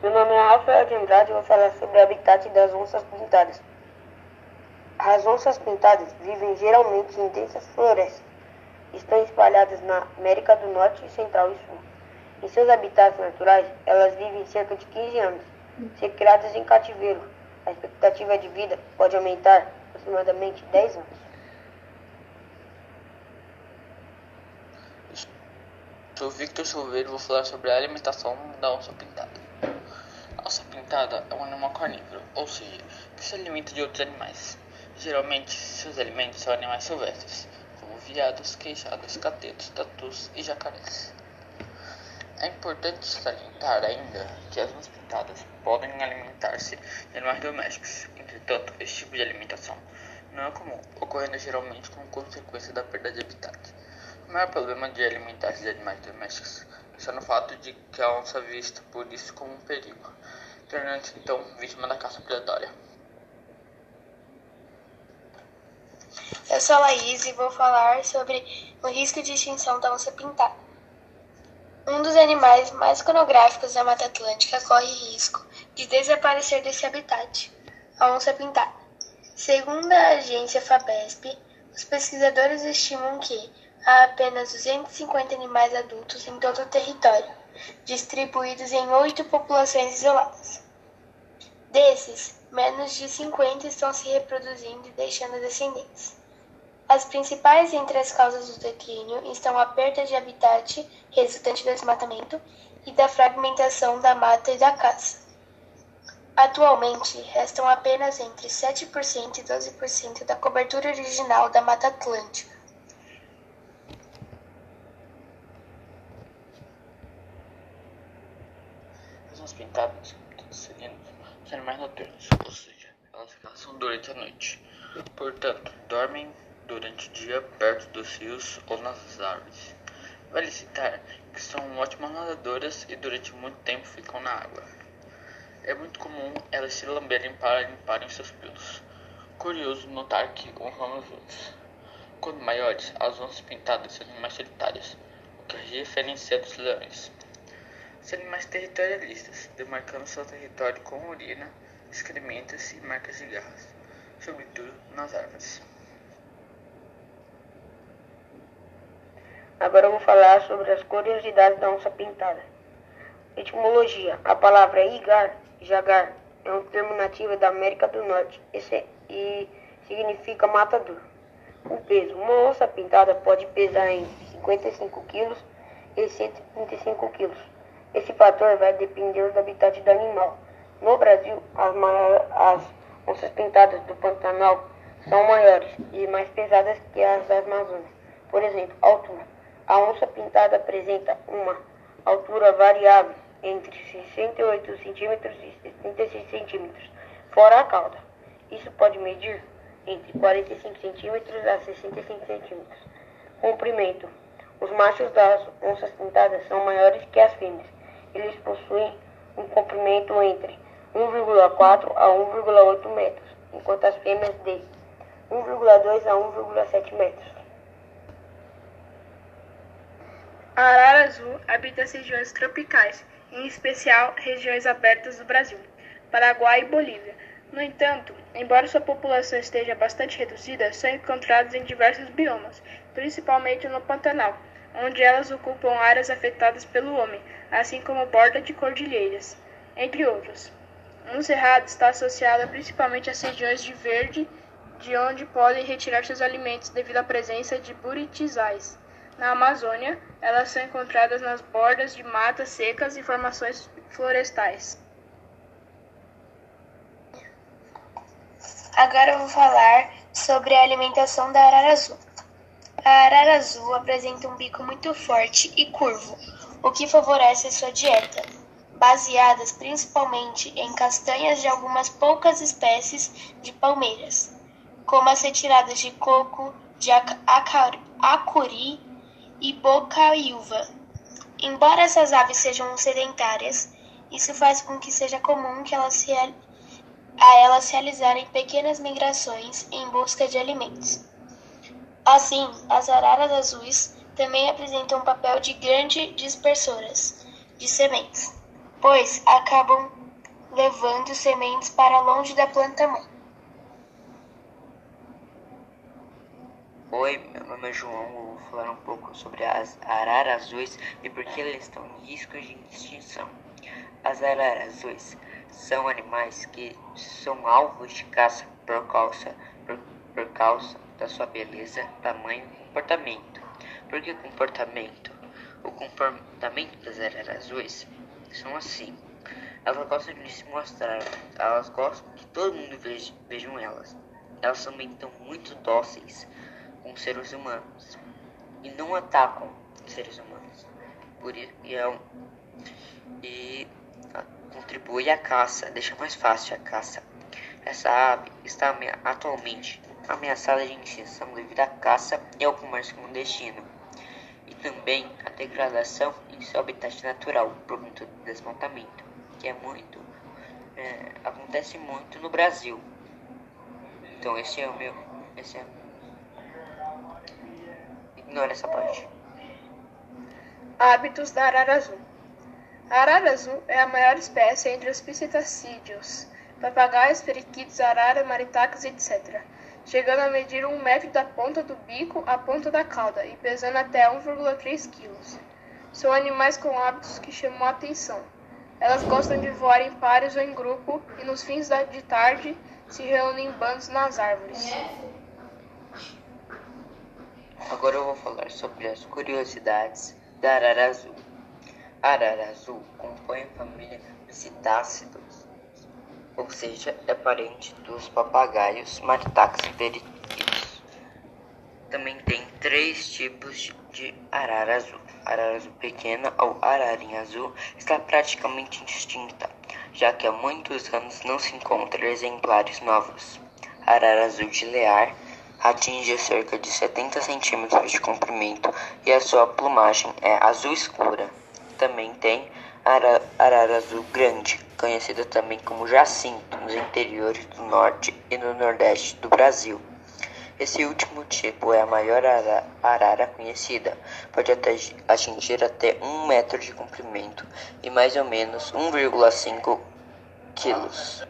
Meu nome é Rafael de Andrade e vou falar sobre o habitat das onças pintadas. As onças pintadas vivem geralmente em densas florestas. Estão espalhadas na América do Norte, Central e Sul. Em seus habitats naturais, elas vivem cerca de 15 anos. Se criadas em cativeiro, a expectativa de vida pode aumentar aproximadamente 10 anos. Sou Victor Silveira e vou falar sobre a alimentação da onça pintada. A onça pintada é um animal carnívoro, ou seja, que se alimenta de outros animais. Geralmente, seus alimentos são animais silvestres, como veados, queixadas, catetos, tatus e jacarés. É importante salientar ainda que as onças pintadas podem alimentar-se de animais domésticos. Entretanto, esse tipo de alimentação não é comum, ocorrendo geralmente como consequência da perda de habitat. O maior problema de alimentar-se de animais domésticos está no fato de que a onça é vista por isso como um perigo, tornando-se então vítima da caça predatória. Eu sou a Laís e vou falar sobre o risco de extinção da onça pintada. Um dos animais mais iconográficos da Mata Atlântica corre risco de desaparecer desse habitat, a onça pintada. Segundo a agência FABESP, os pesquisadores estimam que há apenas 250 animais adultos em todo o território, distribuídos em oito populações isoladas. Desses, menos de 50 estão se reproduzindo e deixando descendentes. As principais entre as causas do declínio estão a perda de habitat resultante do desmatamento e da fragmentação da mata e da caça. Atualmente, restam apenas entre 7% e 12% da cobertura original da Mata Atlântica As pintadas, seguindo os animais noturnos, ou seja, elas caçam durante a noite. Portanto, dormem durante o dia perto dos rios ou nas árvores. Vale citar que são ótimas nadadoras e durante muito tempo ficam na água. É muito comum elas se lamberem para limparem seus pelos. Curioso notar que honram os outros. Quando maiores, as onças pintadas são mais solitárias, o que as diferencia dos leões. São animais territorialistas, demarcando seu território com urina, excrementos e marcas de garras, sobretudo nas árvores. Agora eu vou falar sobre as curiosidades da onça pintada. Etimologia: a palavra igar, jagar, é um termo nativo da América do Norte e significa matador. O peso: uma onça pintada pode pesar entre 55 kg e 135 kg. Esse fator vai depender do habitat do animal. No Brasil, as, as onças pintadas do Pantanal são maiores e mais pesadas que as da Amazônia. Por exemplo, altura. A onça pintada apresenta uma altura variável entre 68 cm e 76 cm, fora a cauda. Isso pode medir entre 45 cm a 65 cm. Comprimento. Os machos das onças pintadas são maiores que as fêmeas eles possuem um comprimento entre 1,4 a 1,8 metros, enquanto as fêmeas de 1,2 a 1,7 metros. A arara azul habita as regiões tropicais, em especial regiões abertas do Brasil, Paraguai e Bolívia. No entanto, embora sua população esteja bastante reduzida, são encontradas em diversos biomas, principalmente no Pantanal, onde elas ocupam áreas afetadas pelo homem, assim como borda de cordilheiras, entre outros. No cerrado está associada principalmente às regiões de verde, de onde podem retirar seus alimentos devido à presença de buritizais. Na Amazônia, elas são encontradas nas bordas de matas secas e formações florestais. Agora eu vou falar sobre a alimentação da arara azul. A arara azul apresenta um bico muito forte e curvo, o que favorece sua dieta, baseadas principalmente em castanhas de algumas poucas espécies de palmeiras, como as retiradas de coco, de acuri e bocaiúva. Embora essas aves sejam sedentárias, isso faz com que seja comum que elas se, a elas realizarem pequenas migrações em busca de alimentos. Assim, as araras azuis também apresentam um papel de grande dispersoras de sementes. pois acabam levando sementes para longe da planta mãe. Oi, meu nome é João. Eu vou falar um pouco sobre as araras azuis e por que elas estão em risco de extinção. As araras azuis são animais que são alvos de caça por causa, por, por causa da sua beleza, tamanho e comportamento. Por que comportamento? O comportamento das araras azuis são assim. Elas gostam de se mostrar, elas gostam que todo mundo veja, vejam elas. Elas também estão muito dóceis com seres humanos e não atacam seres humanos. Por isso, e, é, e contribui à caça, deixa mais fácil a caça. Essa ave está atualmente ameaçada de extinção devido à caça e ao comércio clandestino, e também à degradação em seu habitat natural por conta do desmatamento, que é muito é, acontece muito no Brasil. Então esse é o meu, esse é Ignora essa parte. Hábitos da arara azul. A arara azul é a maior espécie entre os psitacídeos, papagaios, periquitos, arara, maritacas, etc., chegando a medir um metro da ponta do bico à ponta da cauda e pesando até 1,3 kg. São animais com hábitos que chamam a atenção. Elas gostam de voar em pares ou em grupo e nos fins de tarde se reúnem em bandos nas árvores. Agora eu vou falar sobre as curiosidades da arara azul. A arara azul compõe a família Citácidos, ou seja, é parente dos papagaios, maritax periquitos. Também tem três tipos de arara azul. Arara azul pequena ou ararinha azul está praticamente extinta, já que há muitos anos não se encontram exemplares novos. A arara azul de Lear atinge cerca de 70 centímetros de comprimento e a sua plumagem é azul escura. Também tem ara arara azul grande, conhecida também como jacinto, nos interiores do norte e no nordeste do Brasil. Esse último tipo é a maior ara arara conhecida, pode até atingir até um metro de comprimento e mais ou menos 1,5 quilos.